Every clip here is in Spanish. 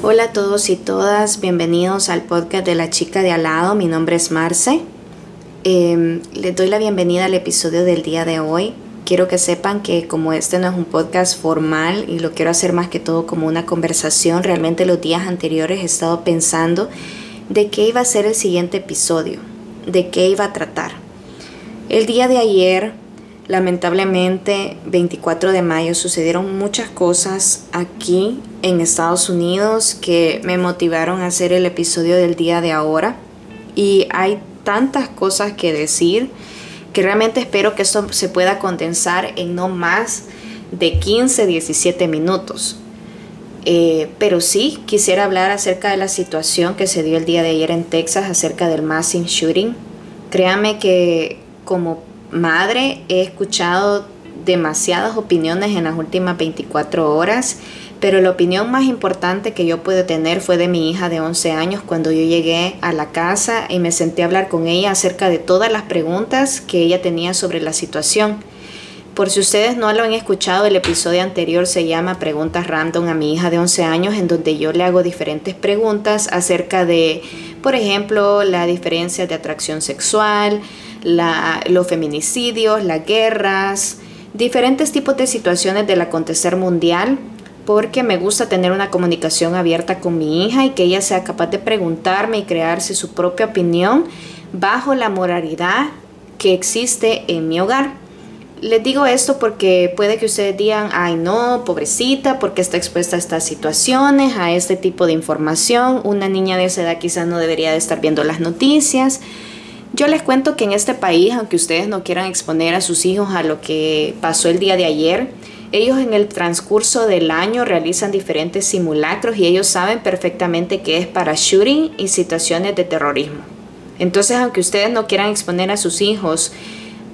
Hola a todos y todas, bienvenidos al podcast de la chica de al lado. Mi nombre es Marce. Eh, les doy la bienvenida al episodio del día de hoy. Quiero que sepan que como este no es un podcast formal y lo quiero hacer más que todo como una conversación, realmente los días anteriores he estado pensando de qué iba a ser el siguiente episodio, de qué iba a tratar. El día de ayer Lamentablemente, 24 de mayo sucedieron muchas cosas aquí en Estados Unidos que me motivaron a hacer el episodio del día de ahora. Y hay tantas cosas que decir que realmente espero que esto se pueda condensar en no más de 15, 17 minutos. Eh, pero sí, quisiera hablar acerca de la situación que se dio el día de ayer en Texas acerca del massing shooting. Créame que como madre he escuchado demasiadas opiniones en las últimas 24 horas, pero la opinión más importante que yo pude tener fue de mi hija de 11 años cuando yo llegué a la casa y me senté a hablar con ella acerca de todas las preguntas que ella tenía sobre la situación. Por si ustedes no lo han escuchado, el episodio anterior se llama Preguntas Random a mi hija de 11 años, en donde yo le hago diferentes preguntas acerca de, por ejemplo, la diferencia de atracción sexual, los feminicidios, las guerras, diferentes tipos de situaciones del acontecer mundial, porque me gusta tener una comunicación abierta con mi hija y que ella sea capaz de preguntarme y crearse su propia opinión bajo la moralidad que existe en mi hogar. Les digo esto porque puede que ustedes digan, ay no, pobrecita, porque está expuesta a estas situaciones, a este tipo de información. Una niña de esa edad quizás no debería de estar viendo las noticias. Yo les cuento que en este país, aunque ustedes no quieran exponer a sus hijos a lo que pasó el día de ayer, ellos en el transcurso del año realizan diferentes simulacros y ellos saben perfectamente que es para shooting y situaciones de terrorismo. Entonces, aunque ustedes no quieran exponer a sus hijos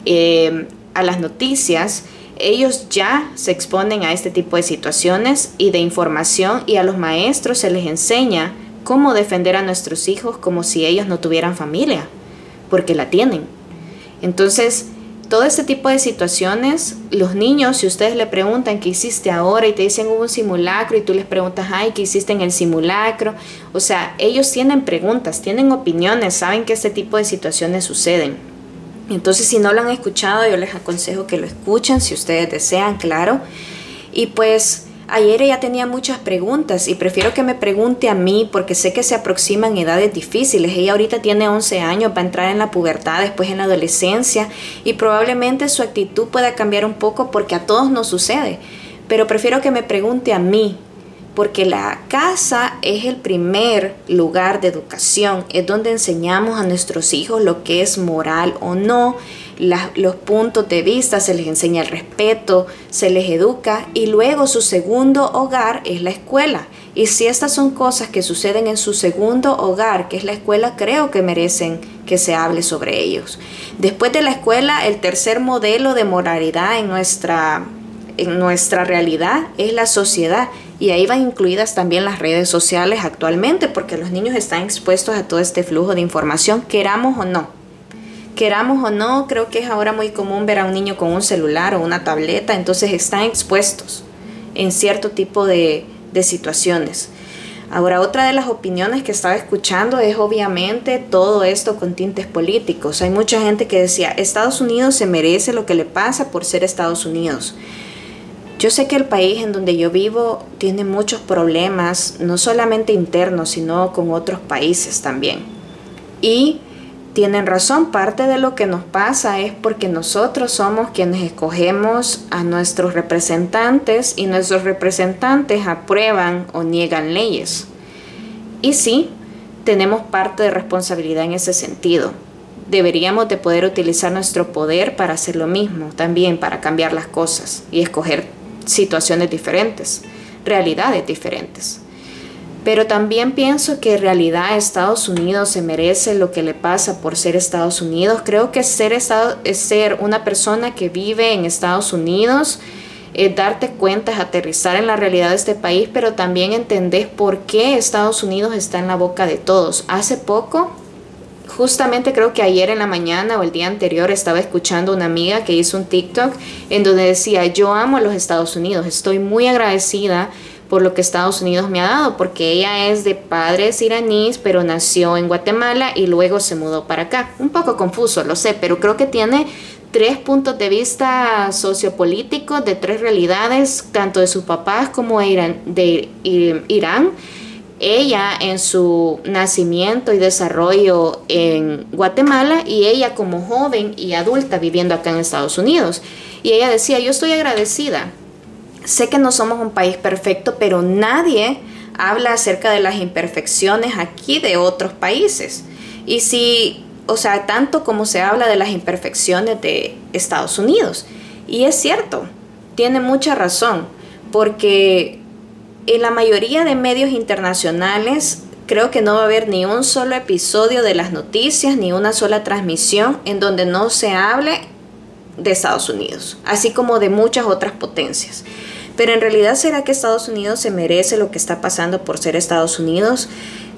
eh, a las noticias, ellos ya se exponen a este tipo de situaciones y de información y a los maestros se les enseña cómo defender a nuestros hijos como si ellos no tuvieran familia porque la tienen. Entonces, todo este tipo de situaciones, los niños, si ustedes le preguntan qué hiciste ahora y te dicen hubo un simulacro y tú les preguntas, ay, ¿qué hiciste en el simulacro? O sea, ellos tienen preguntas, tienen opiniones, saben que este tipo de situaciones suceden. Entonces, si no lo han escuchado, yo les aconsejo que lo escuchen, si ustedes desean, claro. Y pues Ayer ella tenía muchas preguntas y prefiero que me pregunte a mí porque sé que se aproximan edades difíciles. Ella ahorita tiene 11 años, va a entrar en la pubertad, después en la adolescencia y probablemente su actitud pueda cambiar un poco porque a todos nos sucede. Pero prefiero que me pregunte a mí porque la casa es el primer lugar de educación, es donde enseñamos a nuestros hijos lo que es moral o no, los puntos de vista, se les enseña el respeto, se les educa y luego su segundo hogar es la escuela. Y si estas son cosas que suceden en su segundo hogar, que es la escuela, creo que merecen que se hable sobre ellos. Después de la escuela, el tercer modelo de moralidad en nuestra, en nuestra realidad es la sociedad y ahí van incluidas también las redes sociales actualmente porque los niños están expuestos a todo este flujo de información, queramos o no. Queramos o no, creo que es ahora muy común ver a un niño con un celular o una tableta, entonces están expuestos en cierto tipo de, de situaciones. Ahora, otra de las opiniones que estaba escuchando es obviamente todo esto con tintes políticos. Hay mucha gente que decía, Estados Unidos se merece lo que le pasa por ser Estados Unidos. Yo sé que el país en donde yo vivo tiene muchos problemas, no solamente internos, sino con otros países también. Y tienen razón, parte de lo que nos pasa es porque nosotros somos quienes escogemos a nuestros representantes y nuestros representantes aprueban o niegan leyes. Y sí, tenemos parte de responsabilidad en ese sentido. Deberíamos de poder utilizar nuestro poder para hacer lo mismo, también para cambiar las cosas y escoger situaciones diferentes, realidades diferentes. Pero también pienso que en realidad Estados Unidos se merece lo que le pasa por ser Estados Unidos. Creo que ser, estado, es ser una persona que vive en Estados Unidos, es darte cuenta, es aterrizar en la realidad de este país, pero también entender por qué Estados Unidos está en la boca de todos. Hace poco justamente creo que ayer en la mañana o el día anterior estaba escuchando una amiga que hizo un TikTok en donde decía, yo amo a los Estados Unidos, estoy muy agradecida por lo que Estados Unidos me ha dado, porque ella es de padres iraníes, pero nació en Guatemala y luego se mudó para acá. Un poco confuso, lo sé, pero creo que tiene tres puntos de vista sociopolíticos de tres realidades, tanto de sus papás como de Irán. De Irán. Ella en su nacimiento y desarrollo en Guatemala y ella como joven y adulta viviendo acá en Estados Unidos. Y ella decía, yo estoy agradecida. Sé que no somos un país perfecto, pero nadie habla acerca de las imperfecciones aquí de otros países. Y si o sea, tanto como se habla de las imperfecciones de Estados Unidos. Y es cierto, tiene mucha razón, porque en la mayoría de medios internacionales creo que no va a haber ni un solo episodio de las noticias, ni una sola transmisión en donde no se hable de Estados Unidos, así como de muchas otras potencias. Pero en realidad será que Estados Unidos se merece lo que está pasando por ser Estados Unidos?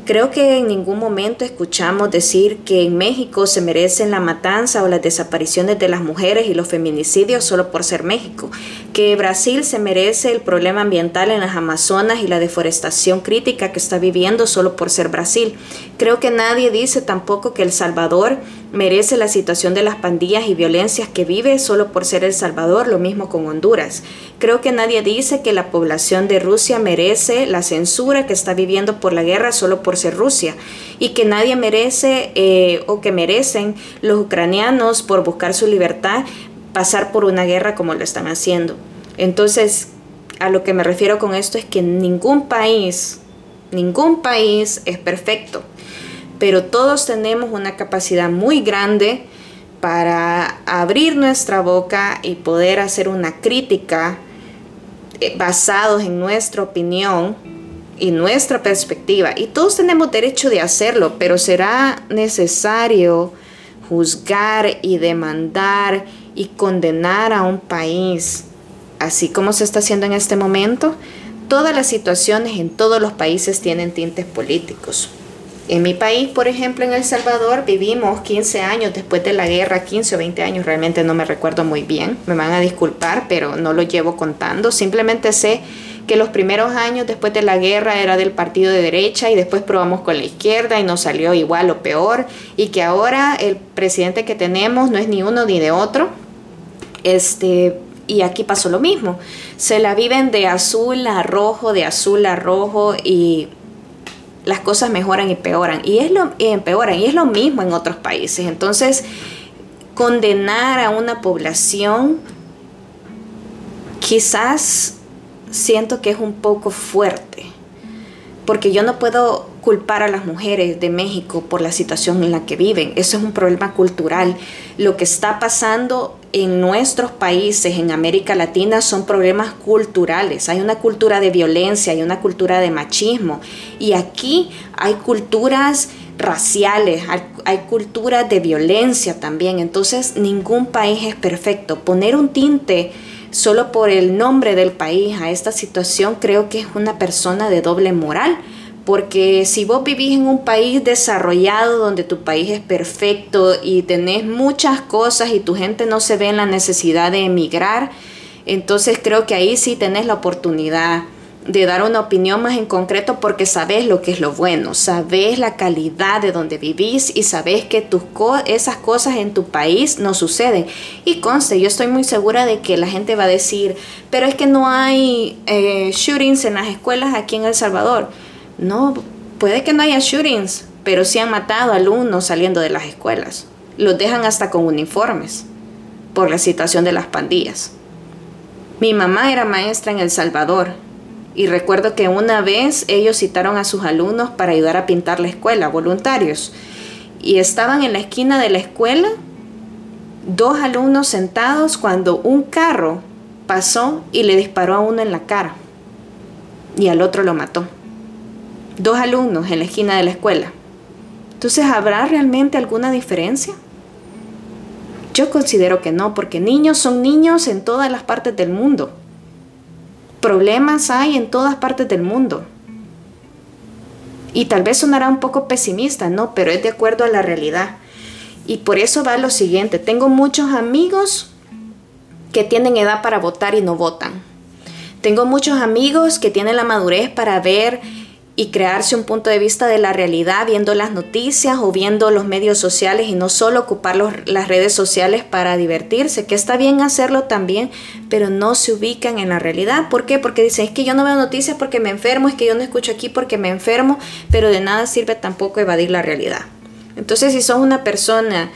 Creo que en ningún momento escuchamos decir que en México se merecen la matanza o las desapariciones de las mujeres y los feminicidios solo por ser México, que Brasil se merece el problema ambiental en las Amazonas y la deforestación crítica que está viviendo solo por ser Brasil. Creo que nadie dice tampoco que El Salvador merece la situación de las pandillas y violencias que vive solo por ser El Salvador, lo mismo con Honduras. Creo que nadie dice que la población de Rusia merece la censura que está viviendo por la guerra solo por ser Rusia y que nadie merece eh, o que merecen los ucranianos por buscar su libertad pasar por una guerra como lo están haciendo. Entonces, a lo que me refiero con esto es que ningún país, ningún país es perfecto pero todos tenemos una capacidad muy grande para abrir nuestra boca y poder hacer una crítica eh, basados en nuestra opinión y nuestra perspectiva. Y todos tenemos derecho de hacerlo, pero será necesario juzgar y demandar y condenar a un país, así como se está haciendo en este momento. Todas las situaciones en todos los países tienen tintes políticos. En mi país, por ejemplo, en El Salvador, vivimos 15 años después de la guerra, 15 o 20 años, realmente no me recuerdo muy bien, me van a disculpar, pero no lo llevo contando, simplemente sé que los primeros años después de la guerra era del partido de derecha y después probamos con la izquierda y nos salió igual o peor y que ahora el presidente que tenemos no es ni uno ni de otro. Este, y aquí pasó lo mismo. Se la viven de azul a rojo, de azul a rojo y las cosas mejoran y peoran. Y es lo, y empeoran. Y es lo mismo en otros países. Entonces, condenar a una población quizás siento que es un poco fuerte. Porque yo no puedo culpar a las mujeres de México por la situación en la que viven. Eso es un problema cultural. Lo que está pasando en nuestros países, en América Latina, son problemas culturales. Hay una cultura de violencia, hay una cultura de machismo. Y aquí hay culturas raciales, hay, hay culturas de violencia también. Entonces, ningún país es perfecto. Poner un tinte solo por el nombre del país a esta situación creo que es una persona de doble moral porque si vos vivís en un país desarrollado donde tu país es perfecto y tenés muchas cosas y tu gente no se ve en la necesidad de emigrar, entonces creo que ahí sí tenés la oportunidad de dar una opinión más en concreto porque sabes lo que es lo bueno, sabes la calidad de donde vivís y sabes que tus esas cosas en tu país no suceden. Y conste, yo estoy muy segura de que la gente va a decir, pero es que no hay eh, shootings en las escuelas aquí en El Salvador. No, puede que no haya shootings, pero sí han matado alumnos saliendo de las escuelas. Los dejan hasta con uniformes por la situación de las pandillas. Mi mamá era maestra en El Salvador y recuerdo que una vez ellos citaron a sus alumnos para ayudar a pintar la escuela, voluntarios, y estaban en la esquina de la escuela dos alumnos sentados cuando un carro pasó y le disparó a uno en la cara y al otro lo mató dos alumnos en la esquina de la escuela. Entonces, ¿habrá realmente alguna diferencia? Yo considero que no, porque niños son niños en todas las partes del mundo. Problemas hay en todas partes del mundo. Y tal vez sonará un poco pesimista, ¿no? Pero es de acuerdo a la realidad. Y por eso va lo siguiente. Tengo muchos amigos que tienen edad para votar y no votan Tengo muchos amigos que tienen la madurez para ver y crearse un punto de vista de la realidad viendo las noticias o viendo los medios sociales y no solo ocupar las redes sociales para divertirse, que está bien hacerlo también, pero no se ubican en la realidad. ¿Por qué? Porque dicen, es que yo no veo noticias porque me enfermo, es que yo no escucho aquí porque me enfermo, pero de nada sirve tampoco evadir la realidad. Entonces, si sos una persona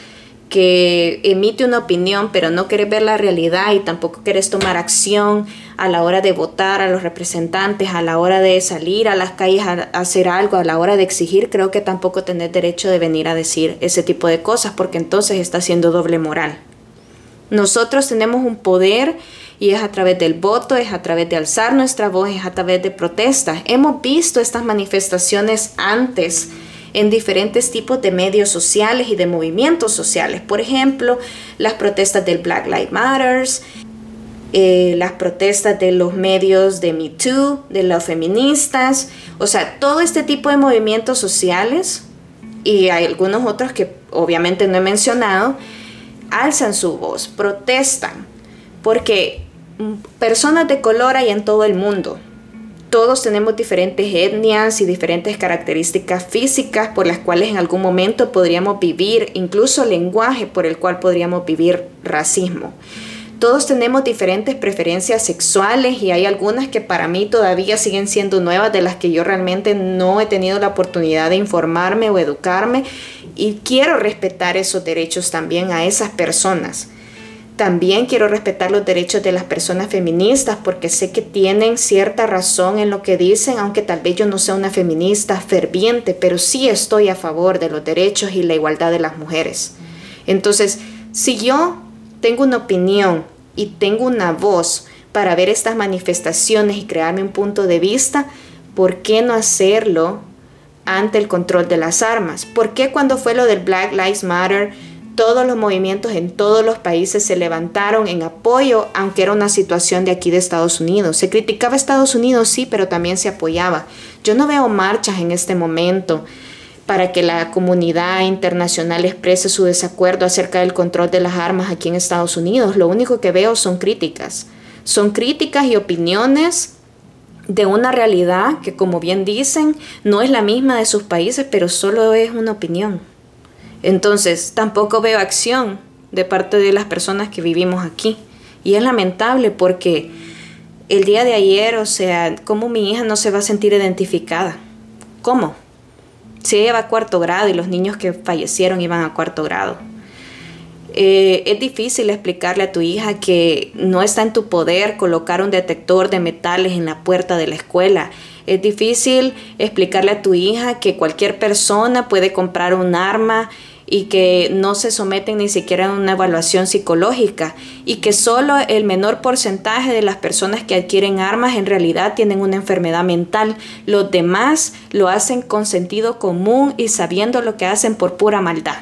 que emite una opinión, pero no quieres ver la realidad y tampoco quieres tomar acción a la hora de votar a los representantes, a la hora de salir a las calles a hacer algo, a la hora de exigir, creo que tampoco tenés derecho de venir a decir ese tipo de cosas, porque entonces está siendo doble moral. Nosotros tenemos un poder y es a través del voto, es a través de alzar nuestra voz, es a través de protestas. Hemos visto estas manifestaciones antes en diferentes tipos de medios sociales y de movimientos sociales. Por ejemplo, las protestas del Black Lives Matter, eh, las protestas de los medios de Me Too, de los feministas, o sea, todo este tipo de movimientos sociales y hay algunos otros que obviamente no he mencionado, alzan su voz, protestan, porque personas de color hay en todo el mundo, todos tenemos diferentes etnias y diferentes características físicas por las cuales en algún momento podríamos vivir, incluso lenguaje por el cual podríamos vivir racismo. Todos tenemos diferentes preferencias sexuales y hay algunas que para mí todavía siguen siendo nuevas de las que yo realmente no he tenido la oportunidad de informarme o educarme y quiero respetar esos derechos también a esas personas. También quiero respetar los derechos de las personas feministas porque sé que tienen cierta razón en lo que dicen, aunque tal vez yo no sea una feminista ferviente, pero sí estoy a favor de los derechos y la igualdad de las mujeres. Entonces, si yo tengo una opinión y tengo una voz para ver estas manifestaciones y crearme un punto de vista, ¿por qué no hacerlo ante el control de las armas? ¿Por qué cuando fue lo del Black Lives Matter? todos los movimientos en todos los países se levantaron en apoyo, aunque era una situación de aquí de Estados Unidos. Se criticaba a Estados Unidos, sí, pero también se apoyaba. Yo no veo marchas en este momento para que la comunidad internacional exprese su desacuerdo acerca del control de las armas aquí en Estados Unidos. Lo único que veo son críticas. Son críticas y opiniones de una realidad que, como bien dicen, no es la misma de sus países, pero solo es una opinión. Entonces, tampoco veo acción de parte de las personas que vivimos aquí. Y es lamentable porque el día de ayer, o sea, ¿cómo mi hija no se va a sentir identificada? ¿Cómo? Ella va a cuarto grado y los niños que fallecieron iban a cuarto grado. Eh, es difícil explicarle a tu hija que no está en tu poder colocar un detector de metales en la puerta de la escuela. Es difícil explicarle a tu hija que cualquier persona puede comprar un arma y que no se someten ni siquiera a una evaluación psicológica y que solo el menor porcentaje de las personas que adquieren armas en realidad tienen una enfermedad mental. Los demás lo hacen con sentido común y sabiendo lo que hacen por pura maldad.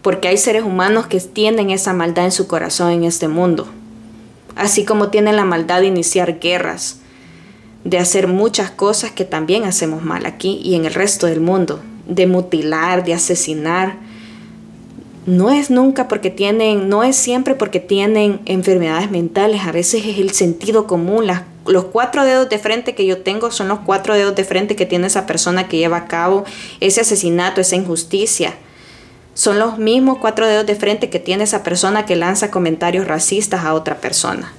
Porque hay seres humanos que tienen esa maldad en su corazón en este mundo. Así como tienen la maldad de iniciar guerras, de hacer muchas cosas que también hacemos mal aquí y en el resto del mundo, de mutilar, de asesinar, no es nunca porque tienen, no es siempre porque tienen enfermedades mentales, a veces es el sentido común, los cuatro dedos de frente que yo tengo son los cuatro dedos de frente que tiene esa persona que lleva a cabo ese asesinato, esa injusticia. Son los mismos cuatro dedos de frente que tiene esa persona que lanza comentarios racistas a otra persona.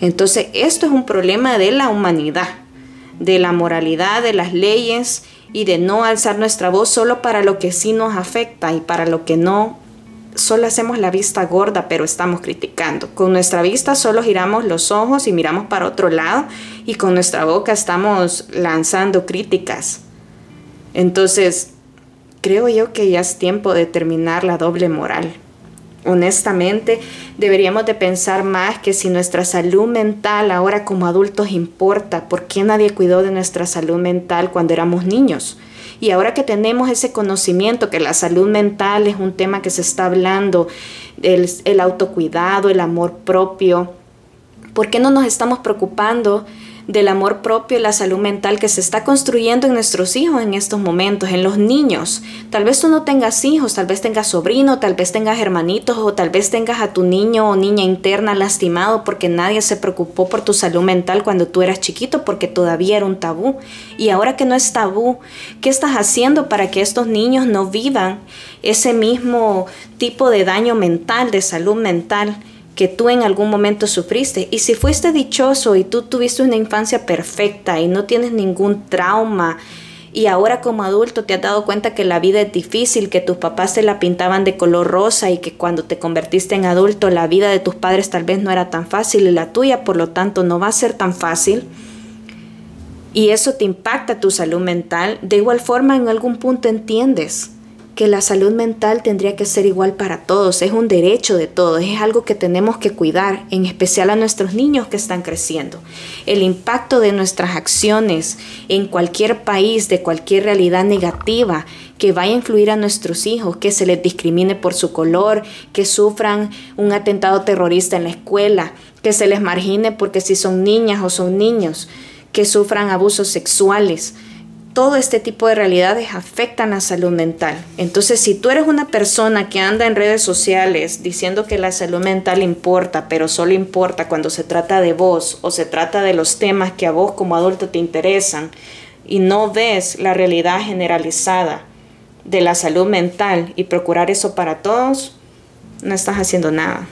Entonces, esto es un problema de la humanidad, de la moralidad, de las leyes y de no alzar nuestra voz solo para lo que sí nos afecta y para lo que no, solo hacemos la vista gorda, pero estamos criticando. Con nuestra vista solo giramos los ojos y miramos para otro lado y con nuestra boca estamos lanzando críticas. Entonces, creo yo que ya es tiempo de terminar la doble moral honestamente, deberíamos de pensar más que si nuestra salud mental ahora como adultos importa, ¿por qué nadie cuidó de nuestra salud mental cuando éramos niños? Y ahora que tenemos ese conocimiento que la salud mental es un tema que se está hablando, el, el autocuidado, el amor propio, ¿por qué no nos estamos preocupando del amor propio y la salud mental que se está construyendo en nuestros hijos en estos momentos, en los niños. Tal vez tú no tengas hijos, tal vez tengas sobrino, tal vez tengas hermanitos o tal vez tengas a tu niño o niña interna lastimado porque nadie se preocupó por tu salud mental cuando tú eras chiquito porque todavía era un tabú. Y ahora que no es tabú, ¿qué estás haciendo para que estos niños no vivan ese mismo tipo de daño mental, de salud mental? Que tú en algún momento sufriste. Y si fuiste dichoso y tú tuviste una infancia perfecta y no tienes ningún trauma y ahora como adulto te has dado cuenta que la vida es difícil, que tus papás te la pintaban de color rosa y que cuando te convertiste en adulto la vida de tus padres tal vez no era tan fácil y la tuya por lo tanto no va a ser tan fácil. Y eso te impacta tu salud mental, de igual forma en algún punto entiendes que la salud mental tendría que ser igual para todos, es un derecho de todos, es algo que tenemos que cuidar, en especial a nuestros niños que están creciendo. El impacto de nuestras acciones en cualquier país, de cualquier realidad negativa que vaya a influir a nuestros hijos, que se les discrimine por su color, que sufran un atentado terrorista en la escuela, que se les margine porque si son niñas o son niños, que sufran abusos sexuales, todo este tipo de realidades afectan la salud mental. Entonces, si tú eres una persona que anda en redes sociales diciendo que la salud mental importa, pero solo importa cuando se trata de vos o se trata de los temas que a vos como adulto te interesan y no ves la realidad generalizada de la salud mental y procurar eso para todos, no estás haciendo nada.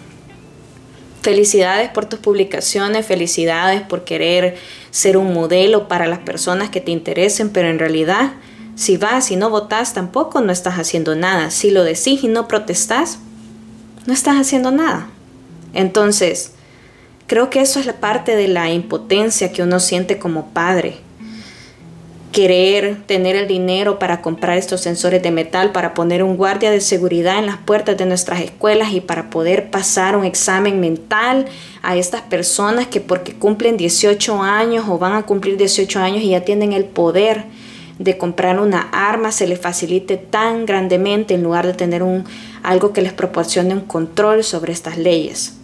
Felicidades por tus publicaciones, felicidades por querer ser un modelo para las personas que te interesen, pero en realidad, si vas y no votas, tampoco no estás haciendo nada. Si lo decís y no protestás, no estás haciendo nada. Entonces, creo que eso es la parte de la impotencia que uno siente como padre querer tener el dinero para comprar estos sensores de metal, para poner un guardia de seguridad en las puertas de nuestras escuelas y para poder pasar un examen mental a estas personas que porque cumplen 18 años o van a cumplir 18 años y ya tienen el poder de comprar una arma se les facilite tan grandemente en lugar de tener un algo que les proporcione un control sobre estas leyes.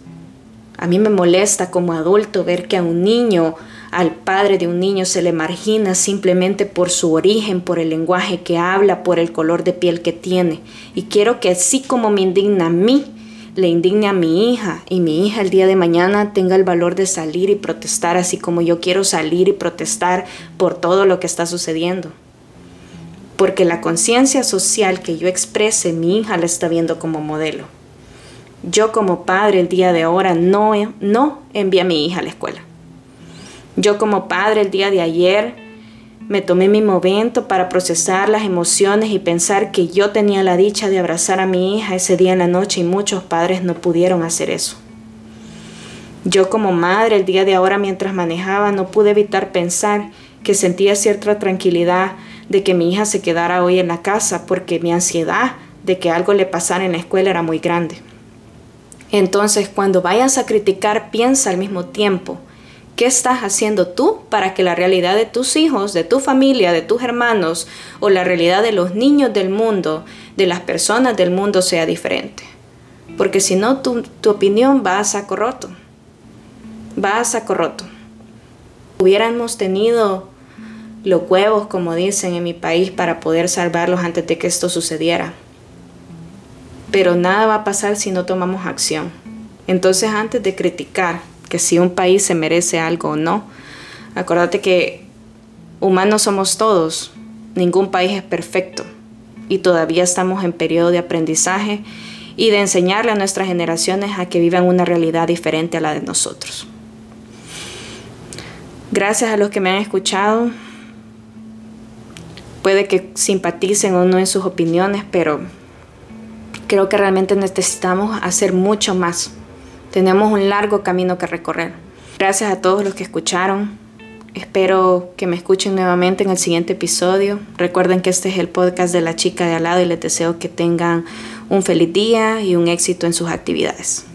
A mí me molesta como adulto ver que a un niño al padre de un niño se le margina simplemente por su origen, por el lenguaje que habla, por el color de piel que tiene. Y quiero que así como me indigna a mí, le indigne a mi hija y mi hija el día de mañana tenga el valor de salir y protestar así como yo quiero salir y protestar por todo lo que está sucediendo. Porque la conciencia social que yo exprese, mi hija la está viendo como modelo. Yo como padre el día de ahora no, no envié a mi hija a la escuela. Yo como padre el día de ayer me tomé mi momento para procesar las emociones y pensar que yo tenía la dicha de abrazar a mi hija ese día en la noche y muchos padres no pudieron hacer eso. Yo como madre el día de ahora mientras manejaba no pude evitar pensar que sentía cierta tranquilidad de que mi hija se quedara hoy en la casa porque mi ansiedad de que algo le pasara en la escuela era muy grande. Entonces cuando vayas a criticar piensa al mismo tiempo ¿Qué estás haciendo tú para que la realidad de tus hijos, de tu familia, de tus hermanos o la realidad de los niños del mundo, de las personas del mundo sea diferente? Porque si no, tu, opinión va a saco roto. Va a saco roto. Hubiéramos tenido los huevos, como dicen en mi país, para poder salvarlos antes de que esto sucediera. Pero nada va a pasar si no tomamos acción. Entonces, antes de criticar, que si un país se merece algo o no. Acuérdate que humanos somos todos, ningún país es perfecto y todavía estamos en periodo de aprendizaje y de enseñarle a nuestras generaciones a que vivan una realidad diferente a la de nosotros. Gracias a los que me han escuchado. Puede que simpaticen o no en sus opiniones, pero creo que realmente necesitamos hacer mucho más tenemos un largo camino que recorrer. Gracias a todos los que escucharon. Espero que me escuchen nuevamente en el siguiente episodio. Recuerden que este es el podcast de la chica de al lado y les deseo que tengan un feliz día y un éxito en sus actividades.